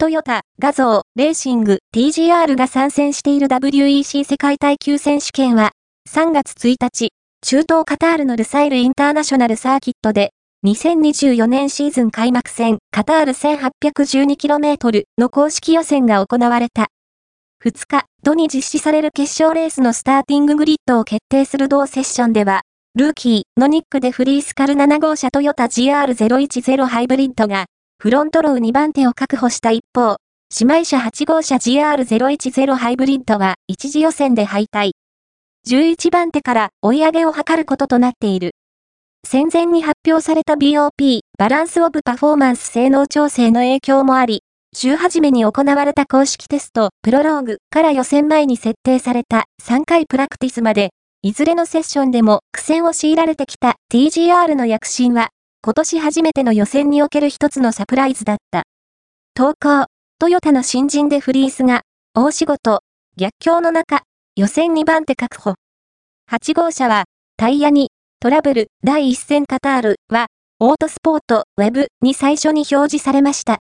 トヨタ、画像、レーシング、TGR が参戦している WEC 世界耐久選手権は、3月1日、中東カタールのルサイルインターナショナルサーキットで、2024年シーズン開幕戦カタール 1812km の公式予選が行われた。2日、土に実施される決勝レースのスターティンググリッドを決定する同セッションでは、ルーキーのニックでフリースカル7号車トヨタ GR010 ハイブリッドが、フロントロー2番手を確保した一方、姉妹車8号車 GR010 ハイブリッドは一次予選で敗退。11番手から追い上げを図ることとなっている。戦前に発表された BOP、バランスオブパフォーマンス性能調整の影響もあり、週始めに行われた公式テスト、プロローグから予選前に設定された3回プラクティスまで、いずれのセッションでも苦戦を強いられてきた TGR の躍進は、今年初めての予選における一つのサプライズだった。投稿、トヨタの新人でフリースが、大仕事、逆境の中、予選2番手確保。8号車は、タイヤに、トラブル、第1戦カタールは、オートスポート、ウェブに最初に表示されました。